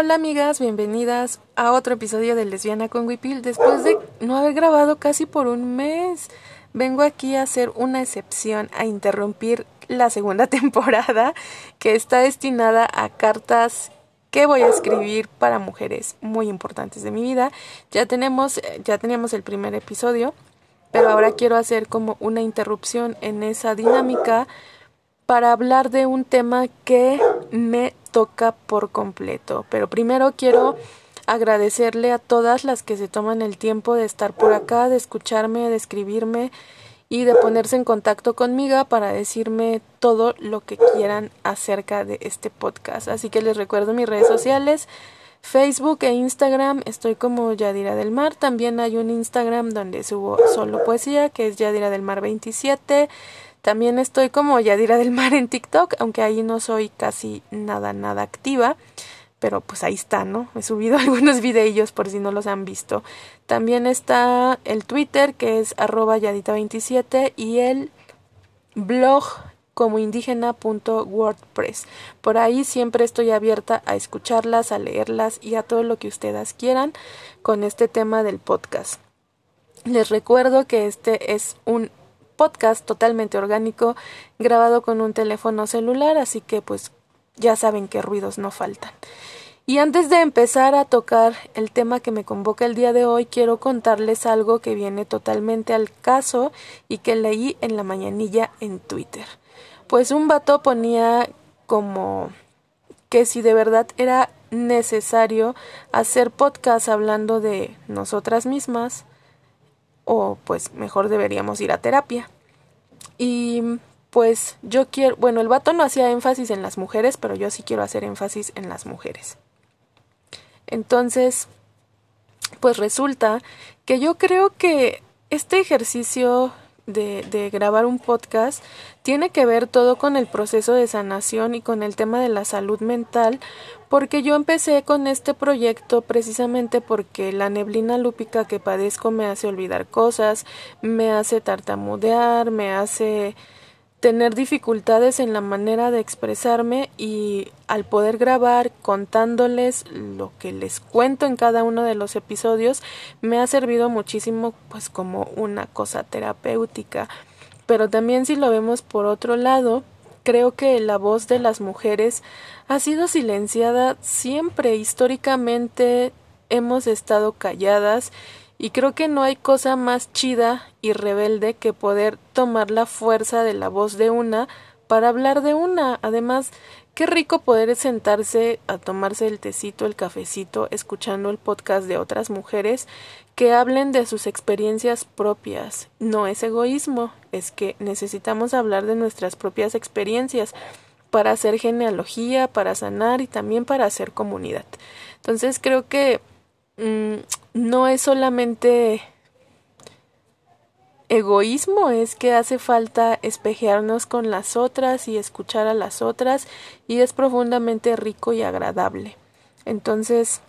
Hola amigas, bienvenidas a otro episodio de Lesbiana con Wipil. Después de no haber grabado casi por un mes, vengo aquí a hacer una excepción, a interrumpir la segunda temporada que está destinada a cartas que voy a escribir para mujeres muy importantes de mi vida. Ya tenemos, ya teníamos el primer episodio, pero ahora quiero hacer como una interrupción en esa dinámica para hablar de un tema que me toca por completo. Pero primero quiero agradecerle a todas las que se toman el tiempo de estar por acá, de escucharme, de escribirme y de ponerse en contacto conmigo para decirme todo lo que quieran acerca de este podcast. Así que les recuerdo mis redes sociales, Facebook e Instagram, estoy como Yadira del Mar. También hay un Instagram donde subo solo poesía, que es Yadira del Mar 27. También estoy como Yadira del Mar en TikTok, aunque ahí no soy casi nada, nada activa. Pero pues ahí está, ¿no? He subido algunos videillos por si no los han visto. También está el Twitter, que es arroba Yadita27, y el blog como indígena.wordpress. Por ahí siempre estoy abierta a escucharlas, a leerlas y a todo lo que ustedes quieran con este tema del podcast. Les recuerdo que este es un podcast totalmente orgánico grabado con un teléfono celular, así que pues ya saben que ruidos no faltan. Y antes de empezar a tocar el tema que me convoca el día de hoy, quiero contarles algo que viene totalmente al caso y que leí en la mañanilla en Twitter. Pues un vato ponía como que si de verdad era necesario hacer podcast hablando de nosotras mismas, o pues mejor deberíamos ir a terapia. Y pues yo quiero, bueno, el vato no hacía énfasis en las mujeres, pero yo sí quiero hacer énfasis en las mujeres. Entonces, pues resulta que yo creo que este ejercicio de, de, grabar un podcast tiene que ver todo con el proceso de sanación y con el tema de la salud mental, porque yo empecé con este proyecto precisamente porque la neblina lúpica que padezco me hace olvidar cosas, me hace tartamudear, me hace tener dificultades en la manera de expresarme y al poder grabar contándoles lo que les cuento en cada uno de los episodios me ha servido muchísimo pues como una cosa terapéutica. Pero también si lo vemos por otro lado creo que la voz de las mujeres ha sido silenciada siempre. Históricamente hemos estado calladas y creo que no hay cosa más chida y rebelde que poder tomar la fuerza de la voz de una para hablar de una. Además, qué rico poder sentarse a tomarse el tecito, el cafecito, escuchando el podcast de otras mujeres que hablen de sus experiencias propias. No es egoísmo, es que necesitamos hablar de nuestras propias experiencias para hacer genealogía, para sanar y también para hacer comunidad. Entonces creo que Mm, no es solamente egoísmo, es que hace falta espejearnos con las otras y escuchar a las otras y es profundamente rico y agradable. Entonces,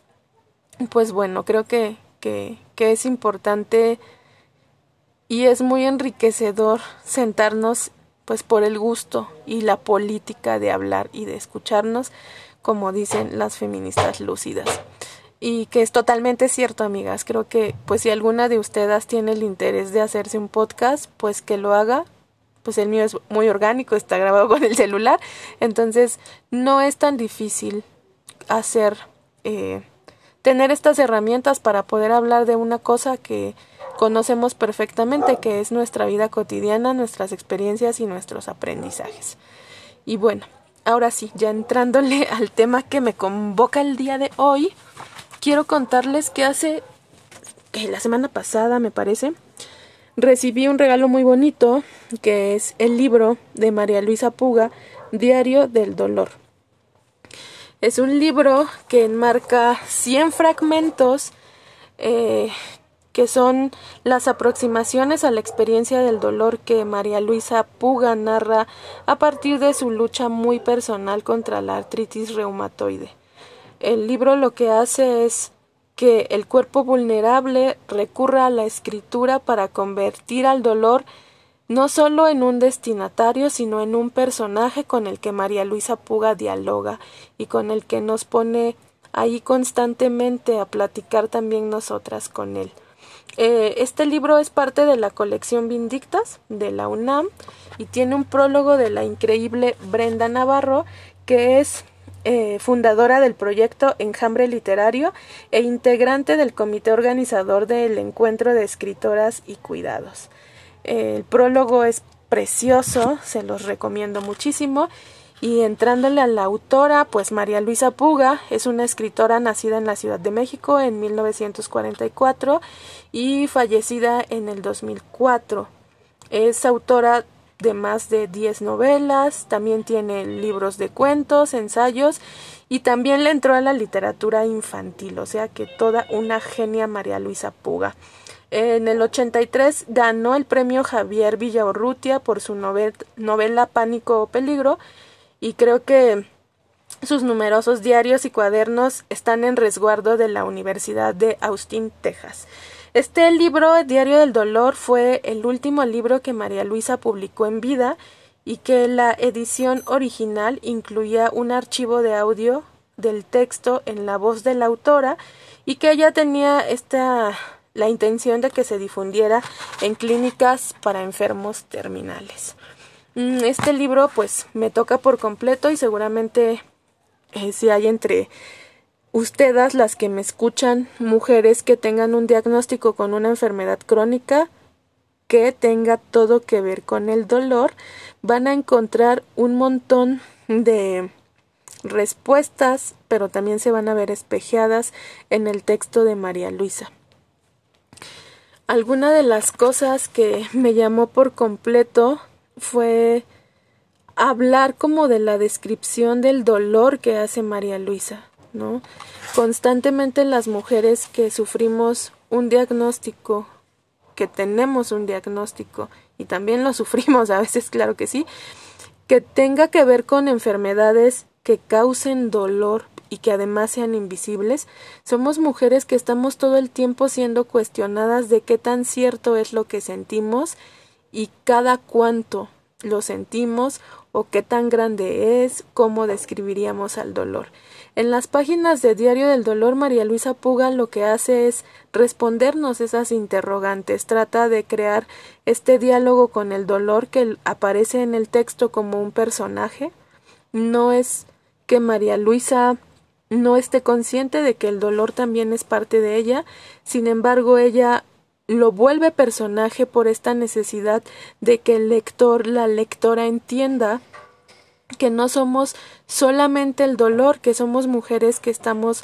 pues bueno, creo que, que, que es importante y es muy enriquecedor sentarnos pues por el gusto y la política de hablar y de escucharnos, como dicen las feministas lúcidas y que es totalmente cierto, amigas. Creo que pues si alguna de ustedes tiene el interés de hacerse un podcast, pues que lo haga. Pues el mío es muy orgánico, está grabado con el celular, entonces no es tan difícil hacer eh, tener estas herramientas para poder hablar de una cosa que conocemos perfectamente, que es nuestra vida cotidiana, nuestras experiencias y nuestros aprendizajes. Y bueno, ahora sí, ya entrándole al tema que me convoca el día de hoy, quiero contarles que hace la semana pasada, me parece, recibí un regalo muy bonito, que es el libro de María Luisa Puga, Diario del Dolor. Es un libro que enmarca 100 fragmentos eh, que son las aproximaciones a la experiencia del dolor que María Luisa Puga narra a partir de su lucha muy personal contra la artritis reumatoide. El libro lo que hace es que el cuerpo vulnerable recurra a la escritura para convertir al dolor no solo en un destinatario, sino en un personaje con el que María Luisa Puga dialoga y con el que nos pone ahí constantemente a platicar también nosotras con él. Eh, este libro es parte de la colección Vindictas de la UNAM y tiene un prólogo de la increíble Brenda Navarro, que es eh, fundadora del proyecto Enjambre Literario e integrante del comité organizador del Encuentro de Escritoras y Cuidados. El prólogo es precioso, se los recomiendo muchísimo. Y entrándole a la autora, pues María Luisa Puga es una escritora nacida en la Ciudad de México en 1944 y fallecida en el 2004. Es autora de más de 10 novelas, también tiene libros de cuentos, ensayos y también le entró a la literatura infantil, o sea que toda una genia María Luisa Puga. En el 83 ganó el premio Javier Villaurrutia por su novela Pánico o Peligro y creo que sus numerosos diarios y cuadernos están en resguardo de la Universidad de Austin, Texas. Este libro, Diario del Dolor, fue el último libro que María Luisa publicó en vida y que la edición original incluía un archivo de audio del texto en la voz de la autora y que ella tenía esta la intención de que se difundiera en clínicas para enfermos terminales. Mm, este libro pues me toca por completo y seguramente eh, si hay entre ustedes las que me escuchan mujeres que tengan un diagnóstico con una enfermedad crónica que tenga todo que ver con el dolor, van a encontrar un montón de respuestas, pero también se van a ver espejeadas en el texto de María Luisa. Alguna de las cosas que me llamó por completo fue hablar como de la descripción del dolor que hace María Luisa, ¿no? Constantemente las mujeres que sufrimos un diagnóstico, que tenemos un diagnóstico y también lo sufrimos a veces, claro que sí, que tenga que ver con enfermedades que causen dolor y que además sean invisibles, somos mujeres que estamos todo el tiempo siendo cuestionadas de qué tan cierto es lo que sentimos y cada cuánto lo sentimos qué tan grande es, cómo describiríamos al dolor. En las páginas de Diario del Dolor, María Luisa Puga lo que hace es respondernos esas interrogantes, trata de crear este diálogo con el dolor que aparece en el texto como un personaje. No es que María Luisa no esté consciente de que el dolor también es parte de ella, sin embargo ella lo vuelve personaje por esta necesidad de que el lector, la lectora entienda que no somos solamente el dolor, que somos mujeres que estamos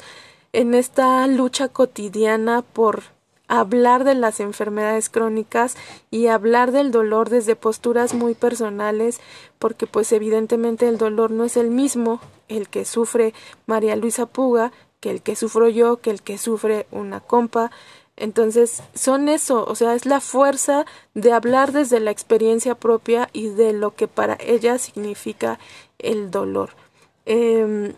en esta lucha cotidiana por hablar de las enfermedades crónicas y hablar del dolor desde posturas muy personales, porque pues evidentemente el dolor no es el mismo el que sufre María Luisa Puga que el que sufro yo, que el que sufre una compa. Entonces son eso, o sea, es la fuerza de hablar desde la experiencia propia y de lo que para ella significa el dolor. Eh,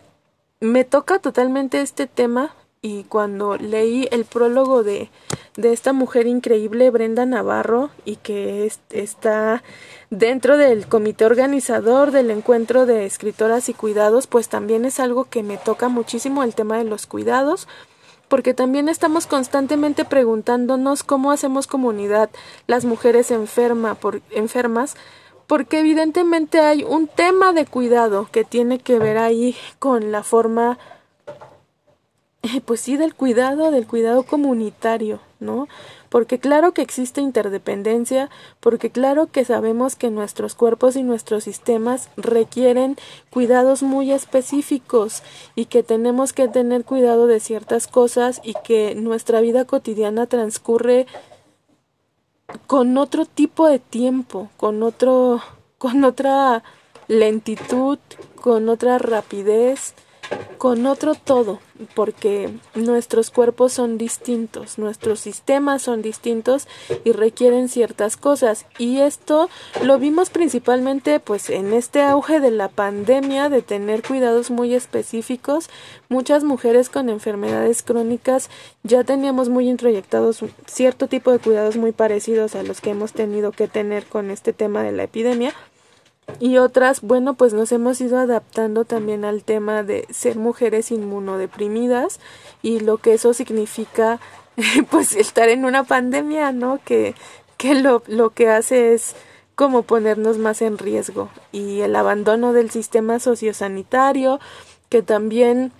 me toca totalmente este tema y cuando leí el prólogo de, de esta mujer increíble, Brenda Navarro, y que está dentro del comité organizador del encuentro de escritoras y cuidados, pues también es algo que me toca muchísimo el tema de los cuidados, porque también estamos constantemente preguntándonos cómo hacemos comunidad las mujeres enferma enfermas, porque evidentemente hay un tema de cuidado que tiene que ver ahí con la forma pues sí, del cuidado, del cuidado comunitario, ¿no? Porque claro que existe interdependencia, porque claro que sabemos que nuestros cuerpos y nuestros sistemas requieren cuidados muy específicos y que tenemos que tener cuidado de ciertas cosas y que nuestra vida cotidiana transcurre con otro tipo de tiempo, con otro con otra lentitud, con otra rapidez, con otro todo, porque nuestros cuerpos son distintos, nuestros sistemas son distintos y requieren ciertas cosas. Y esto lo vimos principalmente pues en este auge de la pandemia de tener cuidados muy específicos. Muchas mujeres con enfermedades crónicas ya teníamos muy introyectados cierto tipo de cuidados muy parecidos a los que hemos tenido que tener con este tema de la epidemia y otras, bueno, pues nos hemos ido adaptando también al tema de ser mujeres inmunodeprimidas y lo que eso significa, pues estar en una pandemia, ¿no? Que, que lo, lo que hace es como ponernos más en riesgo y el abandono del sistema sociosanitario, que también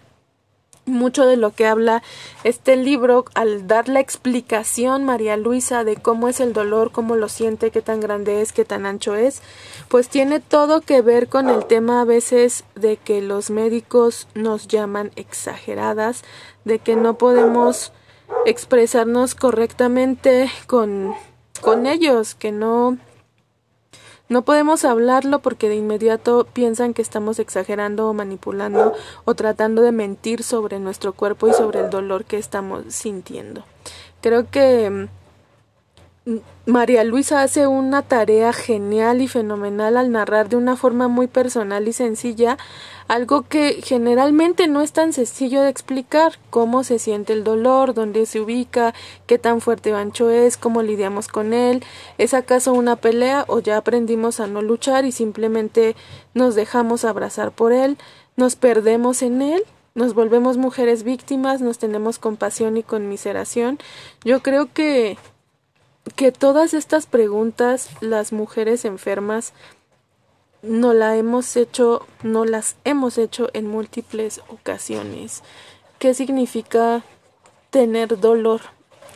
mucho de lo que habla este libro al dar la explicación María Luisa de cómo es el dolor, cómo lo siente, qué tan grande es, qué tan ancho es, pues tiene todo que ver con el tema a veces de que los médicos nos llaman exageradas, de que no podemos expresarnos correctamente con con ellos, que no no podemos hablarlo porque de inmediato piensan que estamos exagerando o manipulando o tratando de mentir sobre nuestro cuerpo y sobre el dolor que estamos sintiendo. Creo que María Luisa hace una tarea genial y fenomenal al narrar de una forma muy personal y sencilla algo que generalmente no es tan sencillo de explicar, cómo se siente el dolor, dónde se ubica, qué tan fuerte o ancho es, cómo lidiamos con él, es acaso una pelea o ya aprendimos a no luchar y simplemente nos dejamos abrazar por él, nos perdemos en él, nos volvemos mujeres víctimas, nos tenemos compasión y conmiseración. Yo creo que que todas estas preguntas las mujeres enfermas no la hemos hecho, no las hemos hecho en múltiples ocasiones. ¿Qué significa tener dolor?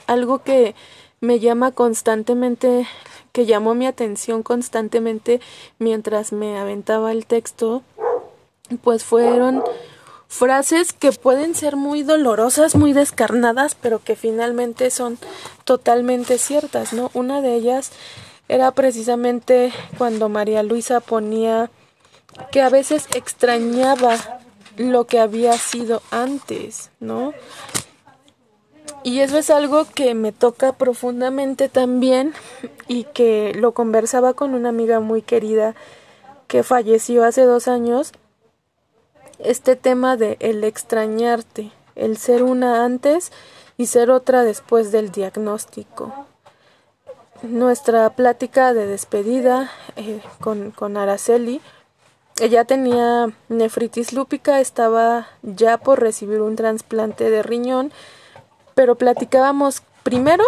Algo que me llama constantemente, que llamó mi atención constantemente mientras me aventaba el texto, pues fueron frases que pueden ser muy dolorosas, muy descarnadas, pero que finalmente son totalmente ciertas, ¿no? Una de ellas era precisamente cuando María Luisa ponía que a veces extrañaba lo que había sido antes, ¿no? Y eso es algo que me toca profundamente también y que lo conversaba con una amiga muy querida que falleció hace dos años este tema de el extrañarte, el ser una antes y ser otra después del diagnóstico. Nuestra plática de despedida eh, con, con Araceli, ella tenía nefritis lúpica, estaba ya por recibir un trasplante de riñón, pero platicábamos primero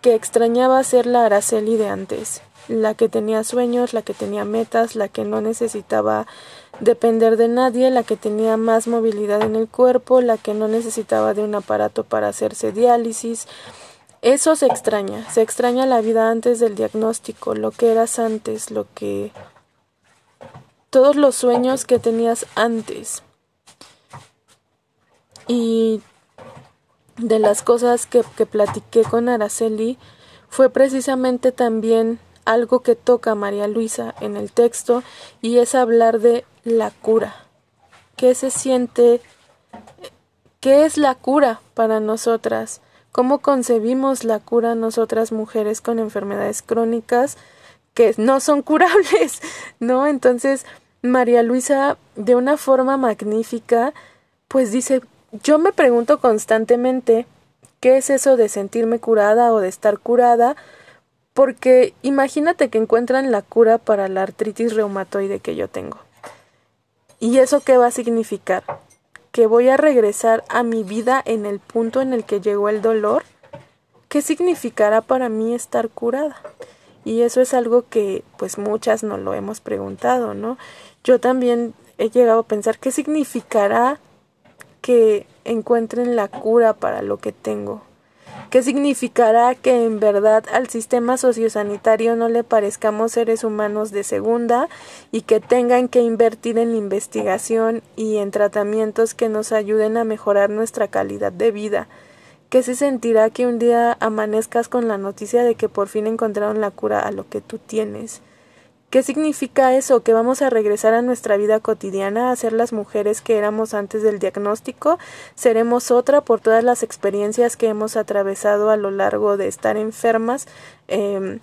que extrañaba ser la Araceli de antes, la que tenía sueños, la que tenía metas, la que no necesitaba depender de nadie, la que tenía más movilidad en el cuerpo, la que no necesitaba de un aparato para hacerse diálisis. Eso se extraña, se extraña la vida antes del diagnóstico, lo que eras antes, lo que... todos los sueños que tenías antes. Y de las cosas que, que platiqué con Araceli fue precisamente también algo que toca María Luisa en el texto y es hablar de la cura. ¿Qué se siente? ¿Qué es la cura para nosotras? ¿Cómo concebimos la cura nosotras mujeres con enfermedades crónicas que no son curables? ¿No? Entonces, María Luisa, de una forma magnífica, pues dice, yo me pregunto constantemente, ¿qué es eso de sentirme curada o de estar curada? Porque imagínate que encuentran la cura para la artritis reumatoide que yo tengo. ¿Y eso qué va a significar? ¿Que voy a regresar a mi vida en el punto en el que llegó el dolor? ¿Qué significará para mí estar curada? Y eso es algo que pues muchas no lo hemos preguntado, ¿no? Yo también he llegado a pensar qué significará que encuentren la cura para lo que tengo. ¿Qué significará que en verdad al sistema sociosanitario no le parezcamos seres humanos de segunda y que tengan que invertir en investigación y en tratamientos que nos ayuden a mejorar nuestra calidad de vida? ¿Qué se sentirá que un día amanezcas con la noticia de que por fin encontraron la cura a lo que tú tienes? ¿Qué significa eso? ¿Que vamos a regresar a nuestra vida cotidiana, a ser las mujeres que éramos antes del diagnóstico? ¿Seremos otra por todas las experiencias que hemos atravesado a lo largo de estar enfermas? Eh,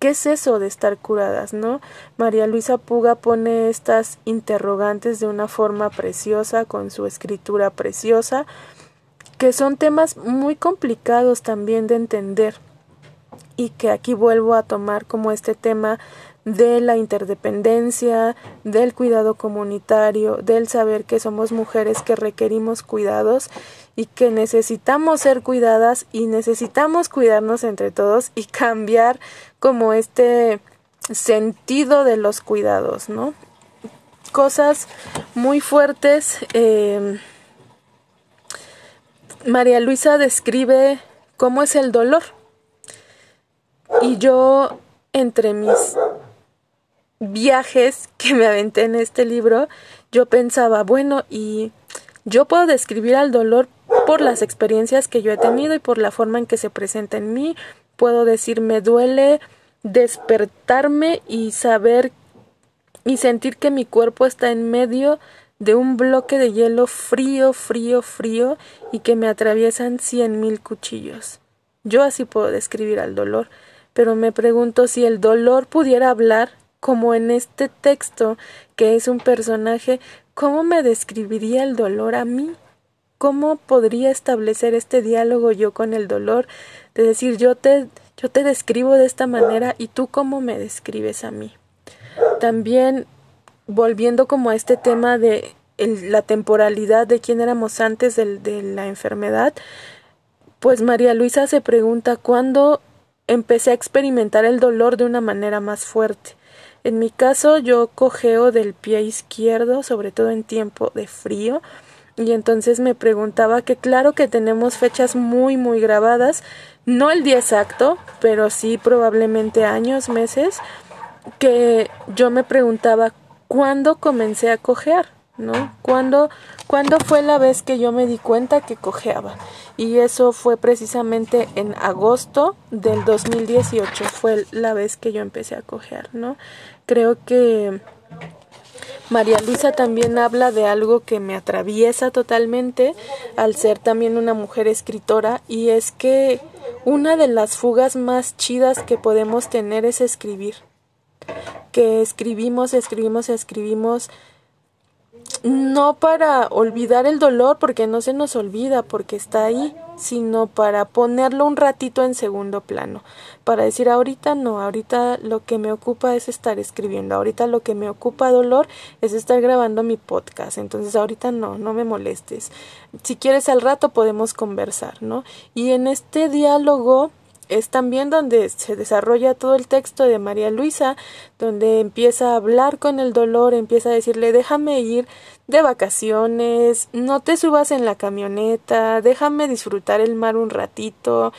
¿Qué es eso de estar curadas, no? María Luisa Puga pone estas interrogantes de una forma preciosa, con su escritura preciosa, que son temas muy complicados también de entender y que aquí vuelvo a tomar como este tema de la interdependencia, del cuidado comunitario, del saber que somos mujeres que requerimos cuidados y que necesitamos ser cuidadas y necesitamos cuidarnos entre todos y cambiar como este sentido de los cuidados, ¿no? Cosas muy fuertes. Eh, María Luisa describe cómo es el dolor. Y yo, entre mis viajes que me aventé en este libro, yo pensaba, bueno, y yo puedo describir al dolor por las experiencias que yo he tenido y por la forma en que se presenta en mí. Puedo decir, me duele despertarme y saber y sentir que mi cuerpo está en medio de un bloque de hielo frío, frío, frío y que me atraviesan cien mil cuchillos. Yo así puedo describir al dolor, pero me pregunto si el dolor pudiera hablar como en este texto, que es un personaje, ¿cómo me describiría el dolor a mí? ¿Cómo podría establecer este diálogo yo con el dolor? De decir, yo te, yo te describo de esta manera y tú cómo me describes a mí. También volviendo como a este tema de la temporalidad de quién éramos antes de la enfermedad, pues María Luisa se pregunta cuándo empecé a experimentar el dolor de una manera más fuerte. En mi caso yo cojeo del pie izquierdo, sobre todo en tiempo de frío, y entonces me preguntaba que claro que tenemos fechas muy muy grabadas, no el día exacto, pero sí probablemente años, meses, que yo me preguntaba cuándo comencé a cojear, ¿no? ¿Cuándo, ¿Cuándo fue la vez que yo me di cuenta que cojeaba? Y eso fue precisamente en agosto del 2018, fue la vez que yo empecé a cojear, ¿no? Creo que María Luisa también habla de algo que me atraviesa totalmente al ser también una mujer escritora y es que una de las fugas más chidas que podemos tener es escribir que escribimos, escribimos, escribimos, no para olvidar el dolor, porque no se nos olvida, porque está ahí, sino para ponerlo un ratito en segundo plano, para decir ahorita no, ahorita lo que me ocupa es estar escribiendo, ahorita lo que me ocupa dolor es estar grabando mi podcast, entonces ahorita no, no me molestes. Si quieres al rato podemos conversar, ¿no? Y en este diálogo es también donde se desarrolla todo el texto de María Luisa, donde empieza a hablar con el dolor, empieza a decirle déjame ir de vacaciones, no te subas en la camioneta, déjame disfrutar el mar un ratito.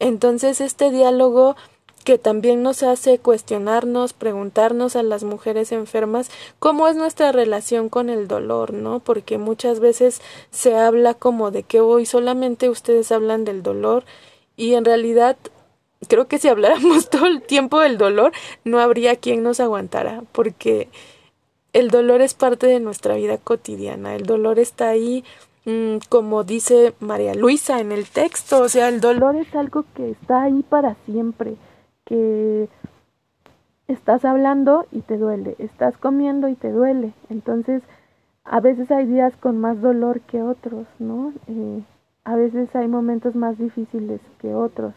Entonces este diálogo que también nos hace cuestionarnos, preguntarnos a las mujeres enfermas cómo es nuestra relación con el dolor, ¿no? Porque muchas veces se habla como de que hoy solamente ustedes hablan del dolor y en realidad creo que si habláramos todo el tiempo del dolor, no habría quien nos aguantara, porque el dolor es parte de nuestra vida cotidiana, el dolor está ahí, mm, como dice María Luisa en el texto, o sea, el dolor es algo que está ahí para siempre, que estás hablando y te duele, estás comiendo y te duele, entonces a veces hay días con más dolor que otros, ¿no? Eh, a veces hay momentos más difíciles que otros.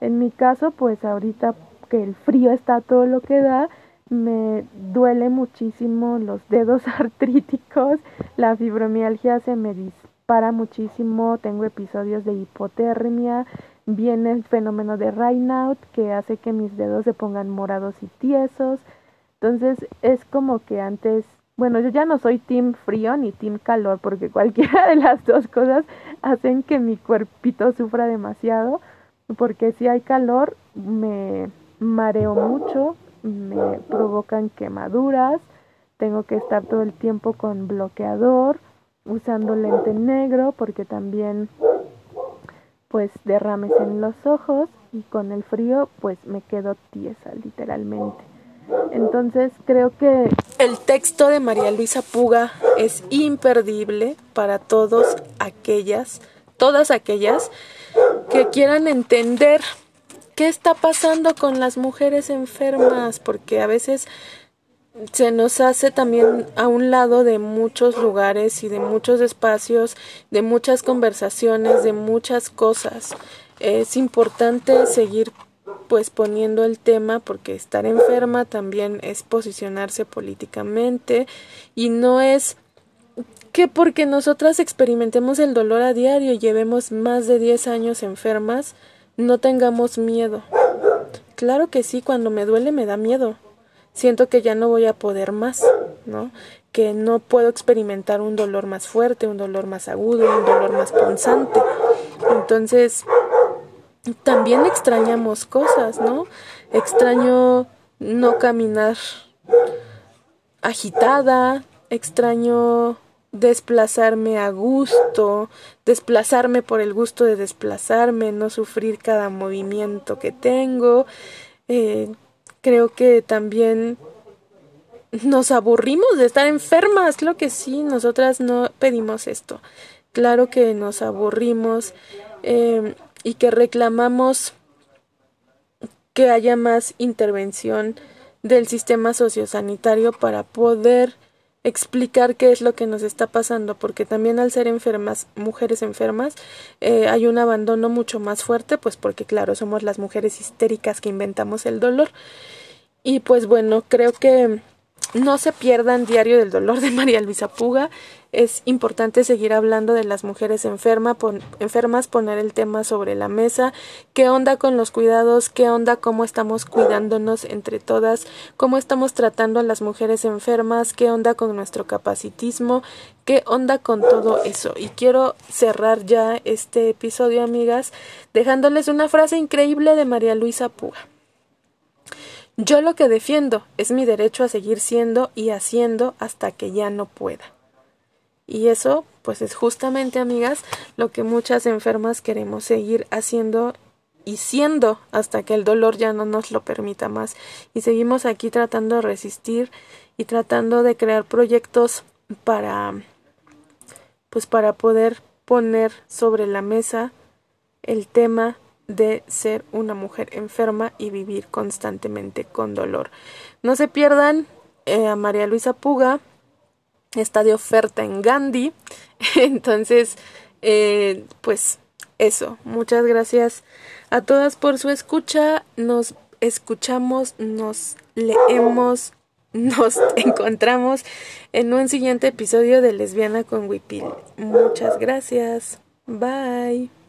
En mi caso, pues ahorita que el frío está todo lo que da, me duele muchísimo los dedos artríticos, la fibromialgia se me dispara muchísimo, tengo episodios de hipotermia, viene el fenómeno de Raynaud que hace que mis dedos se pongan morados y tiesos. Entonces es como que antes bueno, yo ya no soy team frío ni team calor, porque cualquiera de las dos cosas hacen que mi cuerpito sufra demasiado, porque si hay calor me mareo mucho, me provocan quemaduras, tengo que estar todo el tiempo con bloqueador, usando lente negro, porque también pues derrames en los ojos y con el frío pues me quedo tiesa literalmente. Entonces creo que el texto de María Luisa Puga es imperdible para todos aquellas, todas aquellas que quieran entender qué está pasando con las mujeres enfermas, porque a veces se nos hace también a un lado de muchos lugares y de muchos espacios, de muchas conversaciones, de muchas cosas. Es importante seguir pues poniendo el tema porque estar enferma también es posicionarse políticamente y no es que porque nosotras experimentemos el dolor a diario y llevemos más de 10 años enfermas, no tengamos miedo. Claro que sí, cuando me duele me da miedo. Siento que ya no voy a poder más, ¿no? Que no puedo experimentar un dolor más fuerte, un dolor más agudo, un dolor más punzante. Entonces, también extrañamos cosas, ¿no? Extraño no caminar agitada, extraño desplazarme a gusto, desplazarme por el gusto de desplazarme, no sufrir cada movimiento que tengo. Eh, creo que también nos aburrimos de estar enfermas, claro que sí, nosotras no pedimos esto. Claro que nos aburrimos eh, y que reclamamos que haya más intervención del sistema sociosanitario para poder explicar qué es lo que nos está pasando, porque también al ser enfermas, mujeres enfermas, eh, hay un abandono mucho más fuerte, pues porque claro, somos las mujeres histéricas que inventamos el dolor. Y pues bueno, creo que no se pierdan Diario del Dolor de María Luisa Puga. Es importante seguir hablando de las mujeres enferma, enfermas, poner el tema sobre la mesa. ¿Qué onda con los cuidados? ¿Qué onda cómo estamos cuidándonos entre todas? ¿Cómo estamos tratando a las mujeres enfermas? ¿Qué onda con nuestro capacitismo? ¿Qué onda con todo eso? Y quiero cerrar ya este episodio, amigas, dejándoles una frase increíble de María Luisa Puga. Yo lo que defiendo es mi derecho a seguir siendo y haciendo hasta que ya no pueda. Y eso, pues es justamente, amigas, lo que muchas enfermas queremos seguir haciendo y siendo hasta que el dolor ya no nos lo permita más. Y seguimos aquí tratando de resistir y tratando de crear proyectos para, pues para poder poner sobre la mesa el tema de ser una mujer enferma y vivir constantemente con dolor. No se pierdan eh, a María Luisa Puga, está de oferta en Gandhi. Entonces, eh, pues eso, muchas gracias a todas por su escucha. Nos escuchamos, nos leemos, nos encontramos en un siguiente episodio de Lesbiana con Wipil. Muchas gracias. Bye.